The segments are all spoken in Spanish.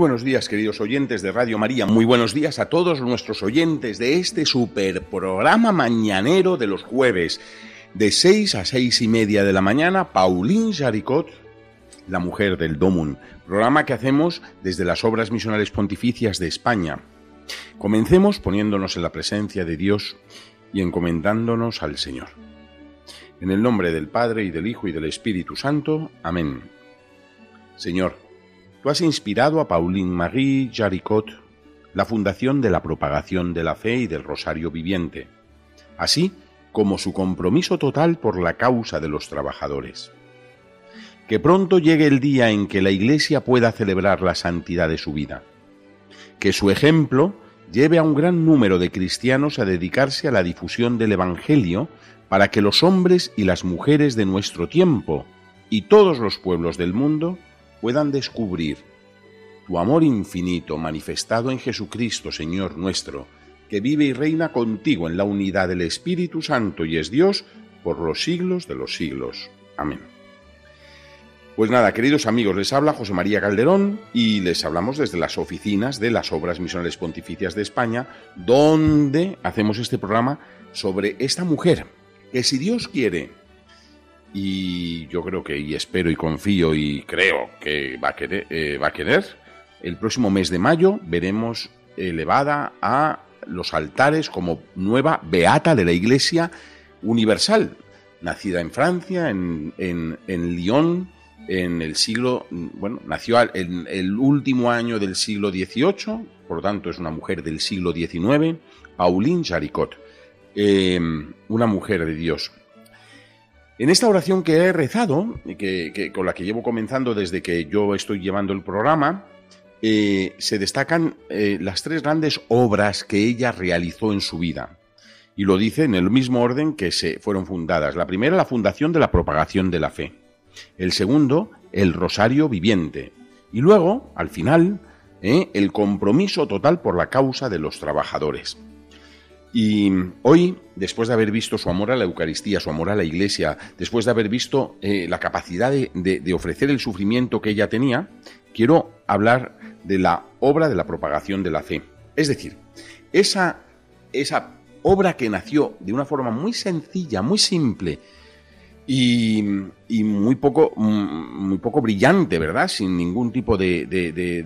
Buenos días, queridos oyentes de Radio María. Muy buenos días a todos nuestros oyentes de este super programa mañanero de los jueves, de 6 a seis y media de la mañana. Pauline Jaricot, la mujer del Domun, programa que hacemos desde las Obras Misionales Pontificias de España. Comencemos poniéndonos en la presencia de Dios y encomendándonos al Señor. En el nombre del Padre y del Hijo y del Espíritu Santo. Amén. Señor, Tú has inspirado a Pauline Marie Jaricot la fundación de la propagación de la fe y del Rosario Viviente, así como su compromiso total por la causa de los trabajadores. Que pronto llegue el día en que la Iglesia pueda celebrar la santidad de su vida. Que su ejemplo lleve a un gran número de cristianos a dedicarse a la difusión del Evangelio para que los hombres y las mujeres de nuestro tiempo y todos los pueblos del mundo puedan descubrir tu amor infinito manifestado en Jesucristo, Señor nuestro, que vive y reina contigo en la unidad del Espíritu Santo y es Dios por los siglos de los siglos. Amén. Pues nada, queridos amigos, les habla José María Calderón y les hablamos desde las oficinas de las Obras Misionales Pontificias de España, donde hacemos este programa sobre esta mujer, que si Dios quiere, y yo creo que, y espero y confío y creo que va a querer, eh, va a querer el próximo mes de mayo veremos elevada a los altares como nueva beata de la Iglesia Universal, nacida en Francia, en, en, en Lyon, en el siglo, bueno, nació en el último año del siglo XVIII, por lo tanto es una mujer del siglo XIX, Pauline Jaricot, eh, una mujer de Dios. En esta oración que he rezado, que, con la que llevo comenzando desde que yo estoy llevando el programa, eh, se destacan eh, las tres grandes obras que ella realizó en su vida. Y lo dice en el mismo orden que se fueron fundadas. La primera, la fundación de la propagación de la fe. El segundo, el rosario viviente. Y luego, al final, eh, el compromiso total por la causa de los trabajadores. Y hoy, después de haber visto su amor a la Eucaristía, su amor a la Iglesia, después de haber visto eh, la capacidad de, ofrecer el sufrimiento que ella tenía, quiero hablar de la obra de la propagación de la fe. Es decir, esa, esa obra que nació de una forma muy sencilla, muy simple, y, muy poco muy poco brillante, ¿verdad? Sin ningún tipo de, de, de,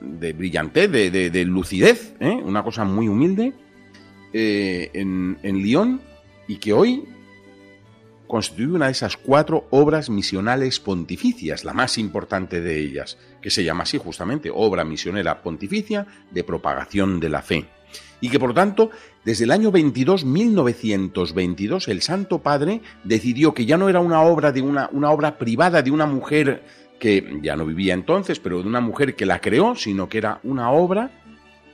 de brillantez, de, lucidez, ¿eh? una cosa muy humilde eh, en, en Lyon y que hoy constituye una de esas cuatro obras misionales pontificias, la más importante de ellas, que se llama así justamente Obra Misionera Pontificia de Propagación de la Fe y que por tanto desde el año 22, 1922, el Santo Padre decidió que ya no era una obra de una, una obra privada de una mujer que ya no vivía entonces, pero de una mujer que la creó, sino que era una obra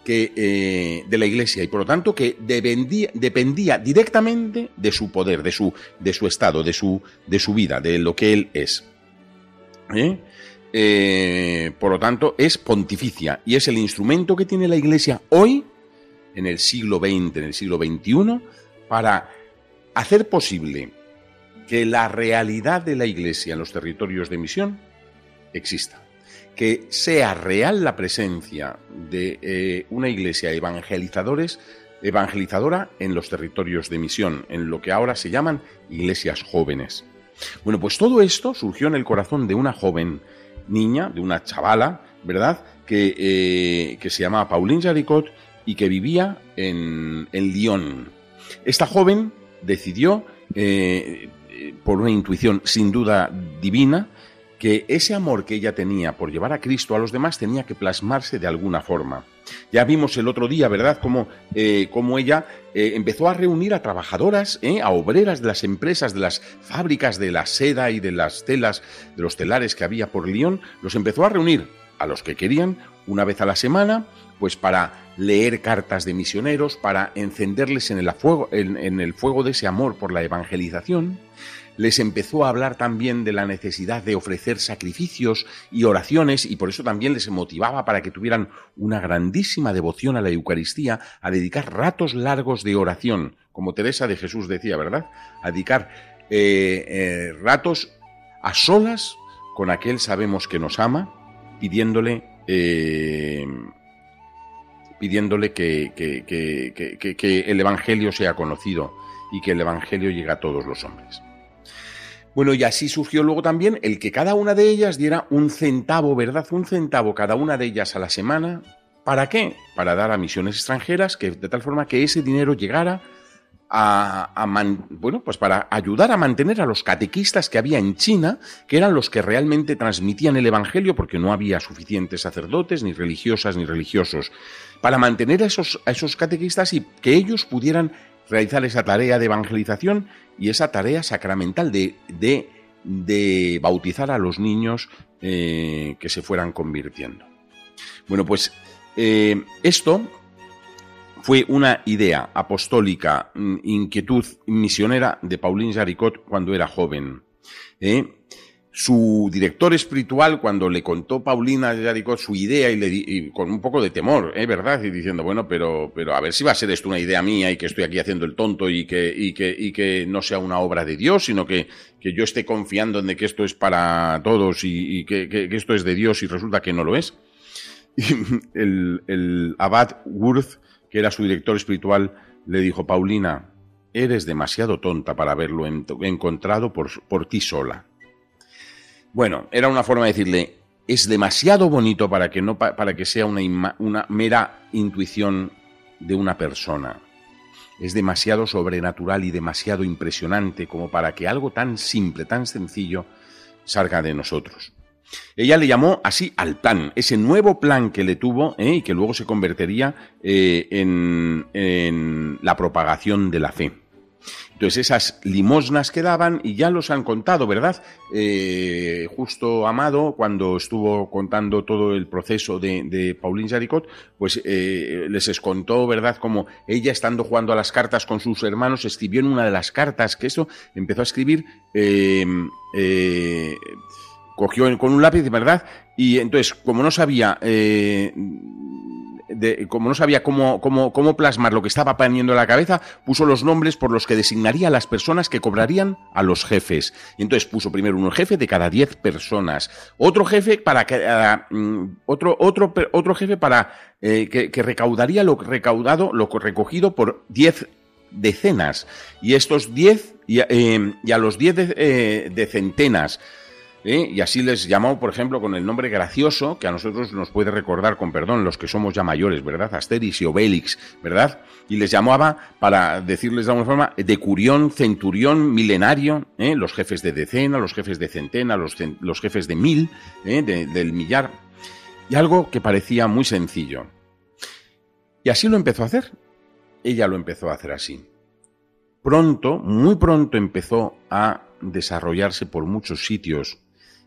que, eh, de la Iglesia y por lo tanto que dependía, dependía, directamente de su poder, de su, de su estado, de su, de su vida, de lo que él es. ¿Eh? Eh, por lo tanto, es pontificia y es el instrumento que tiene la Iglesia hoy en el siglo XX, en el siglo XXI, para hacer posible que la realidad de la Iglesia en los territorios de misión exista. Que sea real la presencia de eh, una Iglesia evangelizadora en los territorios de misión, en lo que ahora se llaman iglesias jóvenes. Bueno, pues todo esto surgió en el corazón de una joven niña, de una chavala, ¿verdad? Que, eh, que se llama Pauline Jaricot y que vivía en, en Lyon. Esta joven decidió, eh, por una intuición sin duda divina, que ese amor que ella tenía por llevar a Cristo a los demás tenía que plasmarse de alguna forma. Ya vimos el otro día, ¿verdad?, cómo, eh, ella eh, empezó a reunir a trabajadoras, eh, a obreras de las empresas, de las fábricas de la seda y de las telas, de los telares que había por Lyon, los empezó a reunir a los que querían una vez a la semana, pues para leer cartas de misioneros, para encenderles en el, fuego, en el fuego de ese amor por la evangelización, les empezó a hablar también de la necesidad de ofrecer sacrificios y oraciones y por eso también les motivaba para que tuvieran una grandísima devoción a la Eucaristía, a dedicar ratos largos de oración, como Teresa de Jesús decía, ¿verdad? A dedicar eh, eh, ratos a solas con aquel sabemos que nos ama, pidiéndole... Eh, pidiéndole que, que, el Evangelio sea conocido y que el Evangelio llegue a todos los hombres. Bueno, y así surgió luego también el que cada una de ellas diera un centavo, ¿verdad? Un centavo cada una de ellas a la semana. ¿Para qué? Para dar a misiones extranjeras, que, de tal forma que ese dinero llegara a, bueno, pues para ayudar a mantener a los catequistas que había en China, que eran los que realmente transmitían el Evangelio, porque no había suficientes sacerdotes, ni religiosas, ni religiosos, para mantener a esos, a esos catequistas y que ellos pudieran realizar esa tarea de evangelización y esa tarea sacramental de, de, bautizar a los niños eh, que se fueran convirtiendo. Bueno, pues eh, esto fue una idea apostólica, mm, inquietud misionera de Pauline Jaricot cuando era joven. ¿eh? Su director espiritual, cuando le contó Paulina Yaricot su idea y, le con un poco de temor, ¿eh? ¿verdad? Y diciendo, bueno, pero, pero a ver si va a ser esto una idea mía y que estoy aquí haciendo el tonto y que, y que, y que no sea una obra de Dios, sino que, que yo esté confiando en que esto es para todos y, que, que, esto es de Dios y resulta que no lo es. Y el, el abad Worth, que era su director espiritual, le dijo, Paulina, eres demasiado tonta para haberlo encontrado por, por ti sola bueno, era una forma de decirle, es demasiado bonito para que, no, para que sea una, mera intuición de una persona. Es demasiado sobrenatural y demasiado impresionante como para que algo tan simple, tan sencillo, salga de nosotros. Ella le llamó así al plan, ese nuevo plan que le tuvo ¿eh? y que luego se convertiría eh, en la propagación de la fe. Entonces esas limosnas que daban, y ya los han contado, ¿verdad? Eh, justo Amado, cuando estuvo contando todo el proceso de, de Pauline Jaricot, pues eh, les contó, ¿verdad? Como ella estando jugando a las cartas con sus hermanos, escribió en una de las cartas que eso empezó a escribir... Eh, cogió con un lápiz, ¿verdad? Y entonces, como no sabía como no sabía cómo, cómo, cómo plasmar lo que estaba poniendo en la cabeza, puso los nombres por los que designaría a las personas que cobrarían a los jefes. Y entonces puso primero un jefe de cada diez personas, otro jefe para que, mm, otro, otro, otro jefe para eh, que, recaudaría lo recaudado, lo recogido por diez decenas. Y estos diez, y, eh, a los diez de, eh, centenas. ¿Eh? y así les llamó, por ejemplo, con el nombre gracioso, que a nosotros nos puede recordar, con perdón, los que somos ya mayores, ¿verdad? Asteris y Obélix, ¿verdad? Y les llamaba, para decirles de alguna forma, decurión, centurión, milenario, ¿eh? los jefes de decena, los jefes de centena, los, los jefes de mil, ¿eh? del millar, y algo que parecía muy sencillo. Y así lo empezó a hacer. Ella lo empezó a hacer así. Pronto, muy pronto empezó a desarrollarse por muchos sitios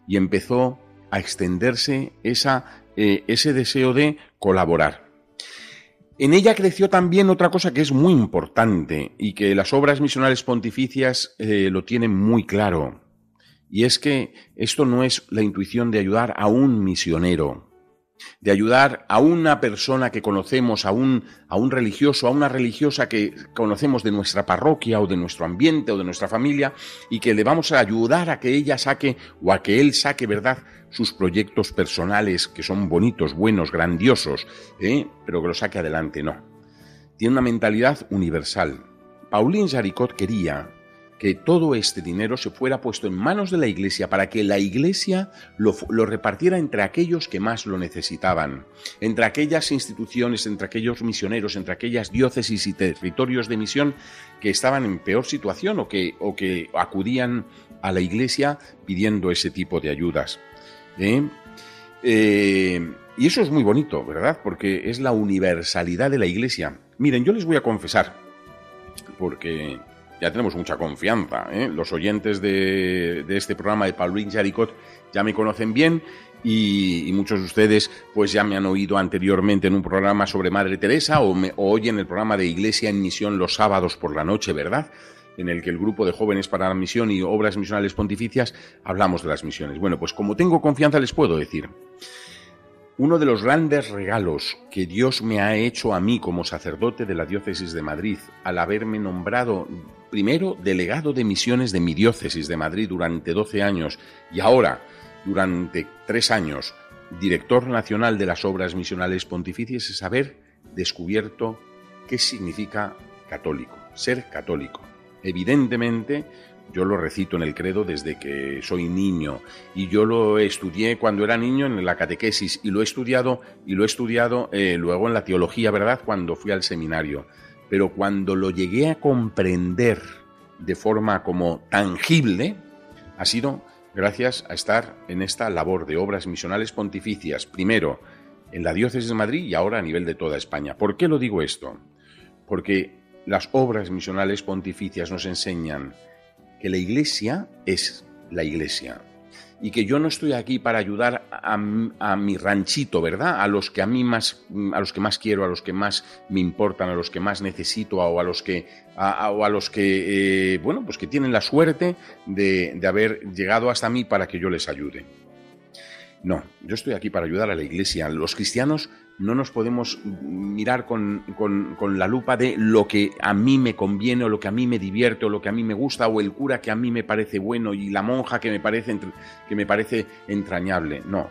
y empezó a extenderse esa, eh, ese deseo de colaborar. En ella creció también otra cosa que es muy importante y que las obras misionales pontificias eh, lo tienen muy claro, y es que esto no es la intuición de ayudar a un misionero, de ayudar a una persona que conocemos, a un, a un religioso, a una religiosa que conocemos de nuestra parroquia o de nuestro ambiente o de nuestra familia y que le vamos a ayudar a que ella saque o a que él saque, ¿verdad?, sus proyectos personales que son bonitos, buenos, grandiosos, ¿eh? pero que lo saque adelante, no. Tiene una mentalidad universal. Pauline Jaricot quería que todo este dinero se fuera puesto en manos de la Iglesia para que la Iglesia lo, repartiera entre aquellos que más lo necesitaban, entre aquellas instituciones, entre aquellos misioneros, entre aquellas diócesis y territorios de misión que estaban en peor situación o que, acudían a la Iglesia pidiendo ese tipo de ayudas. ¿eh? Eh, y eso es muy bonito, ¿verdad? Porque es la universalidad de la Iglesia. Miren, yo les voy a confesar, porque ya tenemos mucha confianza. ¿eh? Los oyentes de, este programa de Pauline Jaricot ya me conocen bien y, muchos de ustedes pues ya me han oído anteriormente en un programa sobre Madre Teresa o, me, o oyen el programa de Iglesia en Misión los sábados por la noche, ¿verdad? en el que el grupo de jóvenes para la misión y obras misionales pontificias hablamos de las misiones. Bueno, pues como tengo confianza les puedo decir uno de los grandes regalos que Dios me ha hecho a mí como sacerdote de la diócesis de Madrid, al haberme nombrado primero delegado de misiones de mi diócesis de Madrid durante 12 años y ahora, durante tres años, director nacional de las obras misionales pontificias, es haber descubierto qué significa católico, ser católico. Evidentemente, yo lo recito en el credo desde que soy niño y yo lo estudié cuando era niño en la catequesis y lo he estudiado y lo he estudiado eh, luego en la teología, ¿verdad? Cuando fui al seminario. Pero cuando lo llegué a comprender de forma como tangible, ha sido gracias a estar en esta labor de obras misionales pontificias, primero en la diócesis de Madrid y ahora a nivel de toda España. ¿Por qué lo digo esto? Porque las obras misionales pontificias nos enseñan que la iglesia es la iglesia y que yo no estoy aquí para ayudar a, mi ranchito, ¿verdad? A los que a mí más, a los que más quiero, a los que más me importan, a los que más necesito, o a los que, a, a los que, eh, bueno, pues que tienen la suerte de, de haber llegado hasta mí para que yo les ayude. No, yo estoy aquí para ayudar a la Iglesia. Los cristianos no nos podemos mirar con, la lupa de lo que a mí me conviene o lo que a mí me divierte o lo que a mí me gusta o el cura que a mí me parece bueno y la monja que me parece, que me parece entrañable. No,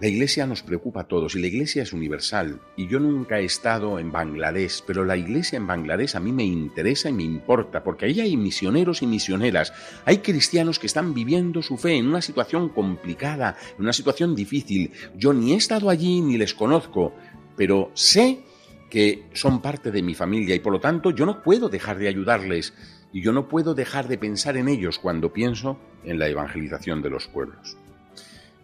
la iglesia nos preocupa a todos y la iglesia es universal. Y yo nunca he estado en Bangladesh, pero la iglesia en Bangladesh a mí me interesa y me importa, porque ahí hay misioneros y misioneras. Hay cristianos que están viviendo su fe en una situación complicada, en una situación difícil. Yo ni he estado allí ni les conozco, pero sé que son parte de mi familia y por lo tanto yo no puedo dejar de ayudarles y yo no puedo dejar de pensar en ellos cuando pienso en la evangelización de los pueblos.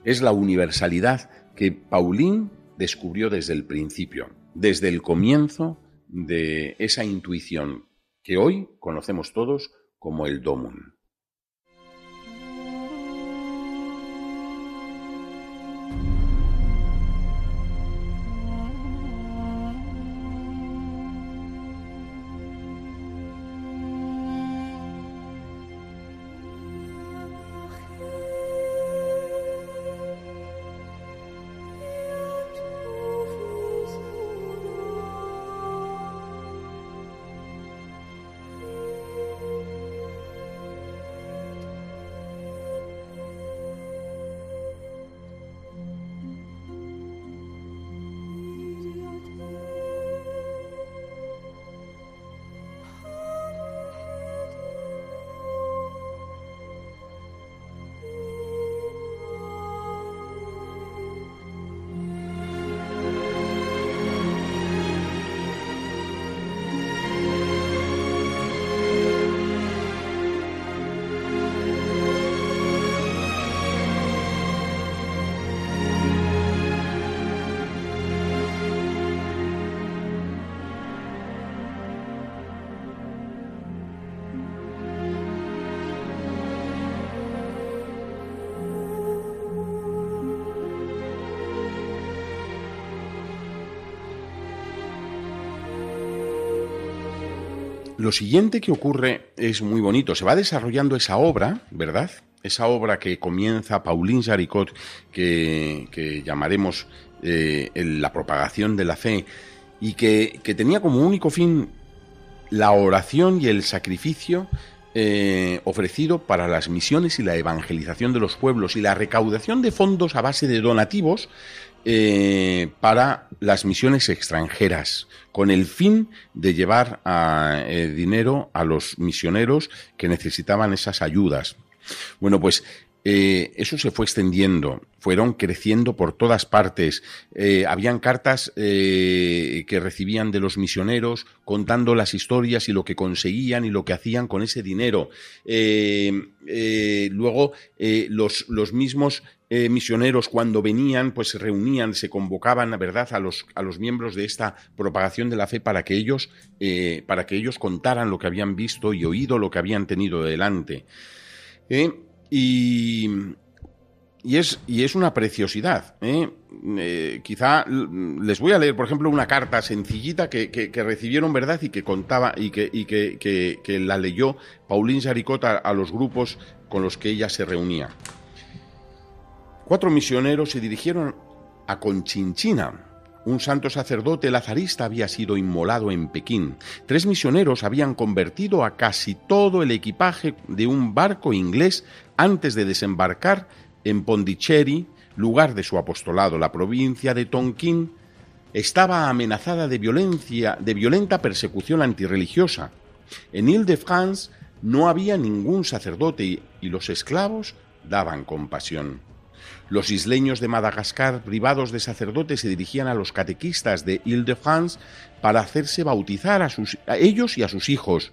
Es la universalidad que Paulín descubrió desde el principio, desde el comienzo de esa intuición que hoy conocemos todos como el domum. Lo siguiente que ocurre es muy bonito. Se va desarrollando esa obra, ¿verdad? Esa obra que comienza Pauline Jaricot, que, llamaremos eh, la propagación de la fe, y que, tenía como único fin la oración y el sacrificio eh, ofrecido para las misiones y la evangelización de los pueblos y la recaudación de fondos a base de donativos eh, para las misiones extranjeras, con el fin de llevar eh, dinero a los misioneros que necesitaban esas ayudas. Bueno, pues eh, eso se fue extendiendo, fueron creciendo por todas partes. Eh, habían cartas eh, que recibían de los misioneros contando las historias y lo que conseguían y lo que hacían con ese dinero. luego, los, los, mismos misioneros cuando venían, pues se reunían, se convocaban, ¿verdad?, a los, a los miembros de esta propagación de la fe para que ellos, para que ellos contaran lo que habían visto y oído, lo que habían tenido delante. Y, y, es, y es una preciosidad. ¿eh? Eh, quizá les voy a leer, por ejemplo, una carta sencillita que, recibieron, ¿verdad? Y que contaba y que, y que, la leyó Pauline Jaricot a, los grupos con los que ella se reunía. Cuatro misioneros se dirigieron a Conchinchina, un santo sacerdote lazarista había sido inmolado en Pekín. Tres misioneros habían convertido a casi todo el equipaje de un barco inglés antes de desembarcar en Pondicherry, lugar de su apostolado. La provincia de Tonkin estaba amenazada de violencia, de violenta persecución antirreligiosa. En Ile-de-France no había ningún sacerdote y los esclavos daban compasión. Los isleños de Madagascar, privados de sacerdotes, se dirigían a los catequistas de Ile-de-France para hacerse bautizar a, ellos y a sus hijos.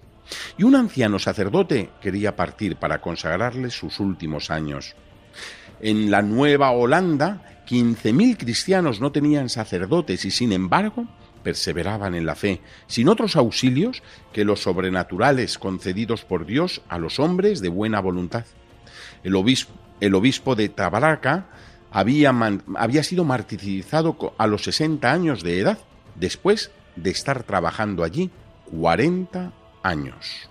Y un anciano sacerdote quería partir para consagrarles sus últimos años. En la Nueva Holanda, 15.000 cristianos no tenían sacerdotes y, sin embargo, perseveraban en la fe, sin otros auxilios que los sobrenaturales concedidos por Dios a los hombres de buena voluntad. El obispo, el obispo de Tabaraca había, había sido martirizado a los 60 años de edad, después de estar trabajando allí 40 años.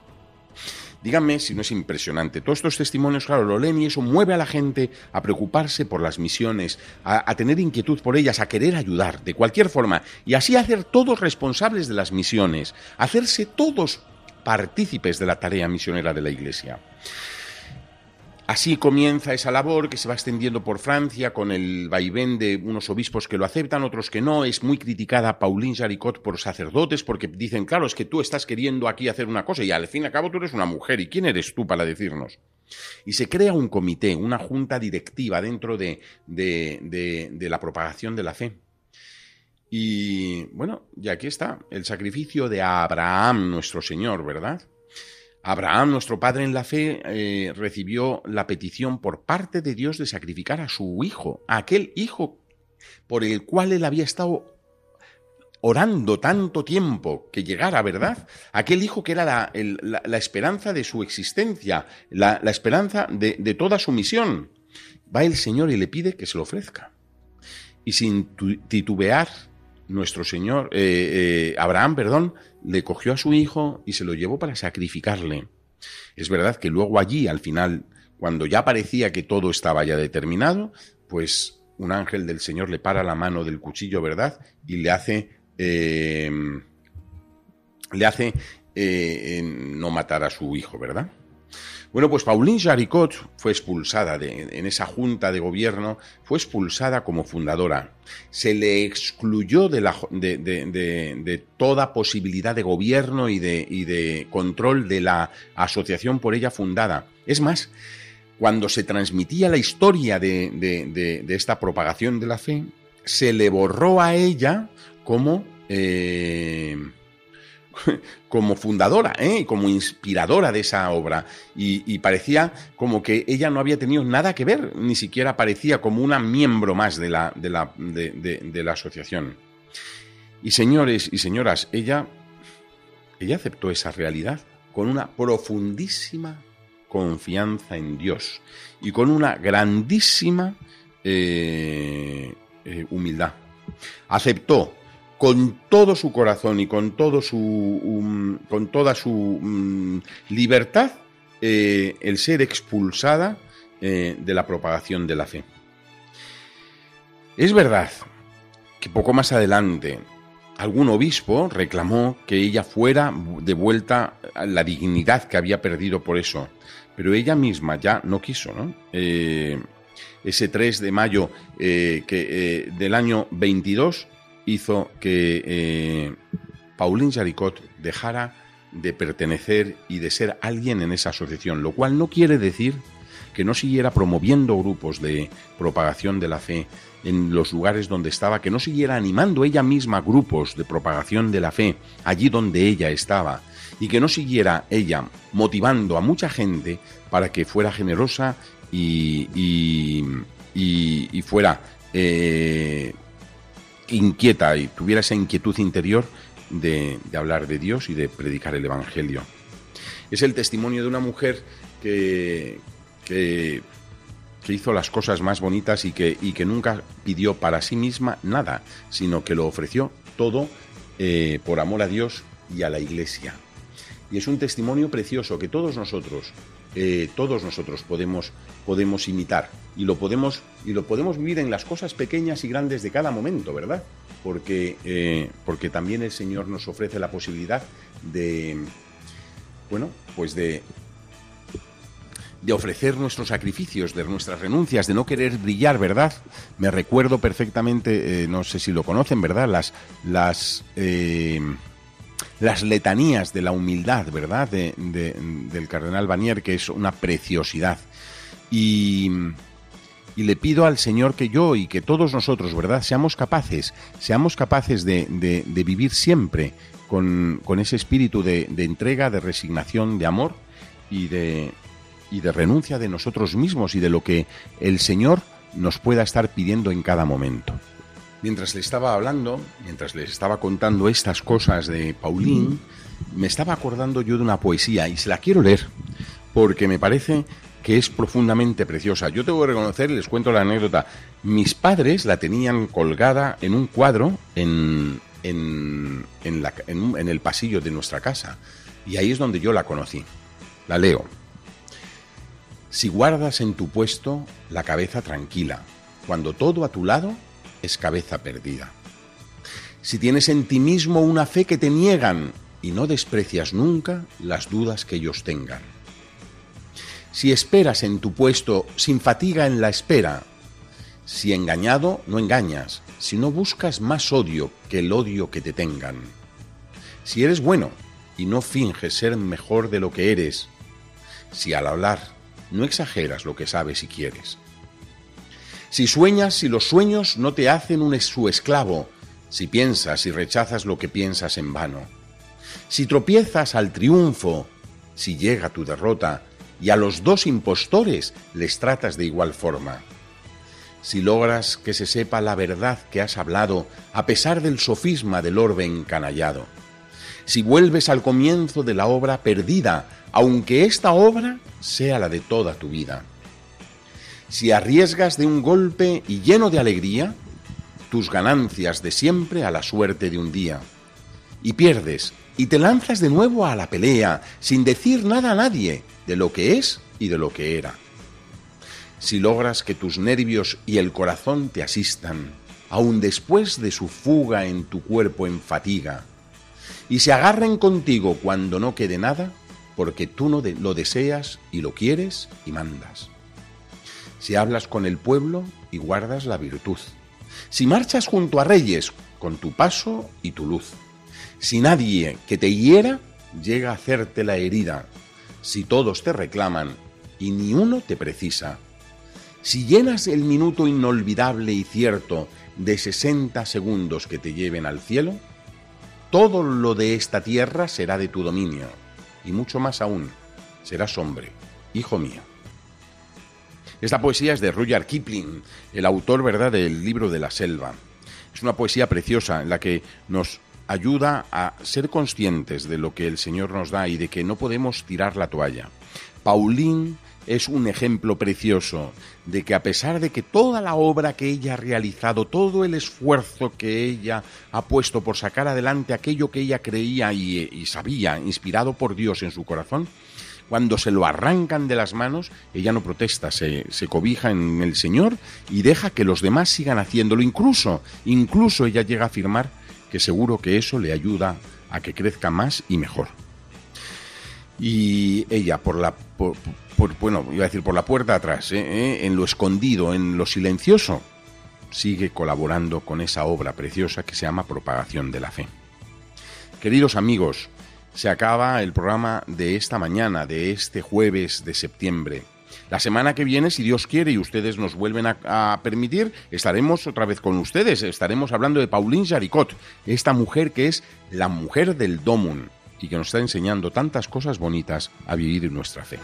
Díganme si no es impresionante. Todos estos testimonios, claro, lo leen y eso mueve a la gente a preocuparse por las misiones, a, a, tener inquietud por ellas, a querer ayudar de cualquier forma y así hacer todos responsables de las misiones, hacerse todos partícipes de la tarea misionera de la Iglesia. Así comienza esa labor que se va extendiendo por Francia con el vaivén de unos obispos que lo aceptan, otros que no. Es muy criticada Pauline Jaricot por sacerdotes porque dicen, claro, es que tú estás queriendo aquí hacer una cosa y al fin y al cabo tú eres una mujer. ¿Y quién eres tú para decirnos? Y se crea un comité, una junta directiva dentro de, de la propagación de la fe. Y bueno, y aquí está, el sacrificio de Abraham, nuestro Señor, ¿verdad? Abraham, nuestro padre en la fe, eh, recibió la petición por parte de Dios de sacrificar a su hijo, a aquel hijo por el cual él había estado orando tanto tiempo que llegara, ¿verdad? Aquel hijo que era la, esperanza de su existencia, la, esperanza de, toda su misión. Va el Señor y le pide que se lo ofrezca. Y sin titubear, nuestro Señor, eh, eh, Abraham, perdón, le cogió a su hijo y se lo llevó para sacrificarle. Es verdad que luego allí, al final, cuando ya parecía que todo estaba ya determinado, pues un ángel del Señor le para la mano del cuchillo, ¿verdad? Y le hace, eh, le hace eh, no matar a su hijo, ¿verdad? Bueno, pues Pauline Jaricot fue expulsada de, en esa junta de gobierno, fue expulsada como fundadora. Se le excluyó de, toda posibilidad de gobierno y, y de, control de la asociación por ella fundada. Es más, cuando se transmitía la historia de, esta propagación de la fe, se le borró a ella como... Eh, como fundadora ¿eh? como inspiradora de esa obra. Y, parecía como que ella no había tenido nada que ver, ni siquiera parecía como una miembro más de la, de la, de, la asociación. Y señores y señoras, ella, ella aceptó esa realidad con una profundísima confianza en Dios y con una grandísima eh, eh, humildad. Aceptó con todo su corazón y con, todo su, um, con toda su um, libertad eh, el ser expulsada eh, de la propagación de la fe. Es verdad que poco más adelante algún obispo reclamó que ella fuera devuelta a la dignidad que había perdido por eso, pero ella misma ya no quiso, ¿no? Eh, ese 3 de mayo que, del año 22 hizo que Pauline Jaricot dejara de pertenecer y de ser alguien en esa asociación, lo cual no quiere decir que no siguiera promoviendo grupos de propagación de la fe en los lugares donde estaba, que no siguiera animando ella misma grupos de propagación de la fe allí donde ella estaba, y que no siguiera ella motivando a mucha gente para que fuera generosa y, y, fuera eh, inquieta y tuviera esa inquietud interior de, hablar de Dios y de predicar el Evangelio. Es el testimonio de una mujer que, que, hizo las cosas más bonitas y que, y que nunca pidió para sí misma nada, sino que lo ofreció todo eh, por amor a Dios y a la Iglesia. Y es un testimonio precioso que todos nosotros, eh, todos nosotros podemos, podemos imitar y lo podemos, y lo podemos vivir en las cosas pequeñas y grandes de cada momento, ¿verdad? Porque, eh, porque también el Señor nos ofrece la posibilidad de, bueno, pues de, de ofrecer nuestros sacrificios, de nuestras renuncias, de no querer brillar, ¿verdad? Me recuerdo perfectamente, eh, no sé si lo conocen, ¿verdad? Las, las, las letanías de la humildad, ¿verdad? del cardenal Banier, que es una preciosidad. Y, le pido al Señor que yo y que todos nosotros, ¿verdad? Seamos capaces, seamos capaces de, de vivir siempre con, ese espíritu de, de entrega, de resignación, de amor de, y de renuncia de nosotros mismos y de lo que el Señor nos pueda estar pidiendo en cada momento. Mientras le estaba hablando, mientras les estaba contando estas cosas de Paulín, me estaba acordando yo de una poesía y se la quiero leer porque me parece que es profundamente preciosa. Yo tengo que reconocer, les cuento la anécdota, mis padres la tenían colgada en un cuadro en, en, en el pasillo de nuestra casa y ahí es donde yo la conocí. La leo. Si guardas en tu puesto la cabeza tranquila, cuando todo a tu lado es cabeza perdida. Si tienes en ti mismo una fe que te niegan y no desprecias nunca las dudas que ellos tengan. Si esperas en tu puesto sin fatiga en la espera, si engañado no engañas, si no buscas más odio que el odio que te tengan. Si eres bueno y no finges ser mejor de lo que eres, si al hablar no exageras lo que sabes y quieres. Si sueñas, si los sueños no te hacen un su esclavo, si piensas y rechazas lo que piensas en vano. Si tropiezas al triunfo, si llega tu derrota, y a los dos impostores les tratas de igual forma. Si logras que se sepa la verdad que has hablado, a pesar del sofisma del orbe encanallado. Si vuelves al comienzo de la obra perdida, aunque esta obra sea la de toda tu vida. Si arriesgas de un golpe y lleno de alegría, tus ganancias de siempre a la suerte de un día, y pierdes y te lanzas de nuevo a la pelea sin decir nada a nadie de lo que es y de lo que era. Si logras que tus nervios y el corazón te asistan, aun después de su fuga en tu cuerpo en fatiga, y se agarren contigo cuando no quede nada, porque tú no lo deseas y lo quieres y mandas. Si hablas con el pueblo y guardas la virtud. Si marchas junto a reyes con tu paso y tu luz. Si nadie que te hiera llega a hacerte la herida. Si todos te reclaman y ni uno te precisa. Si llenas el minuto inolvidable y cierto de 60 segundos que te lleven al cielo, todo lo de esta tierra será de tu dominio y mucho más aún, serás hombre, hijo mío. Esta poesía es de Rudyard Kipling, el autor, ¿verdad?, del libro de la selva. Es una poesía preciosa en la que nos ayuda a ser conscientes de lo que el Señor nos da y de que no podemos tirar la toalla. Pauline es un ejemplo precioso de que a pesar de que toda la obra que ella ha realizado, todo el esfuerzo que ella ha puesto por sacar adelante aquello que ella creía y, sabía, inspirado por Dios en su corazón, cuando se lo arrancan de las manos, ella no protesta, se, se, cobija en el Señor y deja que los demás sigan haciéndolo. Incluso, incluso ella llega a afirmar que seguro que eso le ayuda a que crezca más y mejor. Y ella, por la, bueno, iba a decir por la puerta atrás, ¿eh? ¿Eh? en lo escondido, en lo silencioso, sigue colaborando con esa obra preciosa que se llama Propagación de la Fe. Queridos amigos, se acaba el programa de esta mañana, de este jueves de septiembre. La semana que viene, si Dios quiere y ustedes nos vuelven a, permitir, estaremos otra vez con ustedes. Estaremos hablando de Pauline Jaricot, esta mujer que es la mujer del Domun y que nos está enseñando tantas cosas bonitas a vivir nuestra fe.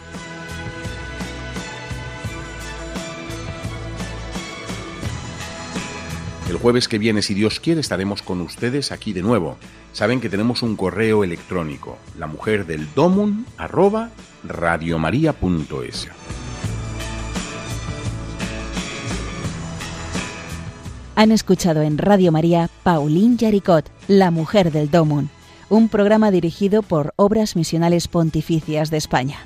El jueves que viene, si Dios quiere, estaremos con ustedes aquí de nuevo. Saben que tenemos un correo electrónico, la mujer del domun arroba radiomaria.es. Han escuchado en Radio María Pauline Yaricot, la mujer del domun, un programa dirigido por Obras Misionales Pontificias de España.